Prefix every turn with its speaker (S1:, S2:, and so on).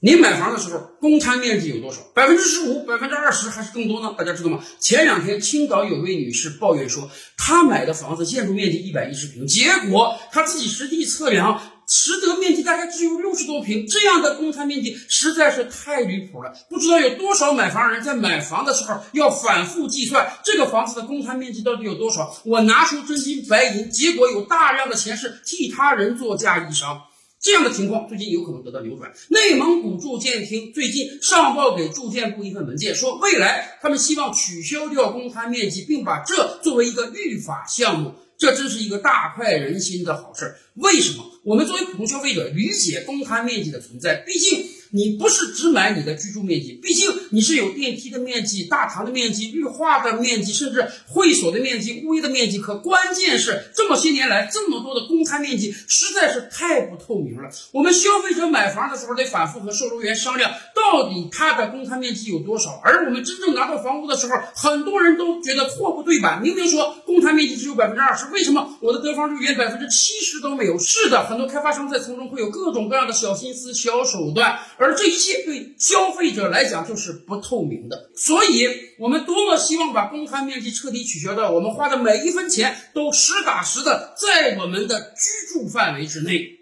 S1: 你买房的时候，公摊面积有多少？百分之十五、百分之二十还是更多呢？大家知道吗？前两天青岛有位女士抱怨说，她买的房子建筑面积一百一十平，结果她自己实地测量，实得面积大概只有六十多平，这样的公摊面积实在是太离谱了。不知道有多少买房人在买房的时候要反复计算这个房子的公摊面积到底有多少，我拿出真金白银，结果有大量的钱是替他人做嫁衣裳。这样的情况最近有可能得到扭转。内蒙古住建厅最近上报给住建部一份文件，说未来他们希望取消掉公摊面积，并把这作为一个预法项目。这真是一个大快人心的好事。为什么？我们作为普通消费者理解公摊面积的存在，毕竟。你不是只买你的居住面积，毕竟你是有电梯的面积、大堂的面积、绿化的面积，甚至会所的面积、物业的面积。可关键是这么些年来，这么多的公摊面积实在是太不透明了。我们消费者买房的时候得反复和售楼员商量，到底他的公摊面积有多少。而我们真正拿到房屋的时候，很多人都觉得货不对版，明明说公摊面积只有百分之二十，为什么我的得房率连百分之七十都没有？是的，很多开发商在从中会有各种各样的小心思、小手段。而这一切对消费者来讲就是不透明的，所以我们多么希望把公摊面积彻底取消掉，我们花的每一分钱都实打实的在我们的居住范围之内。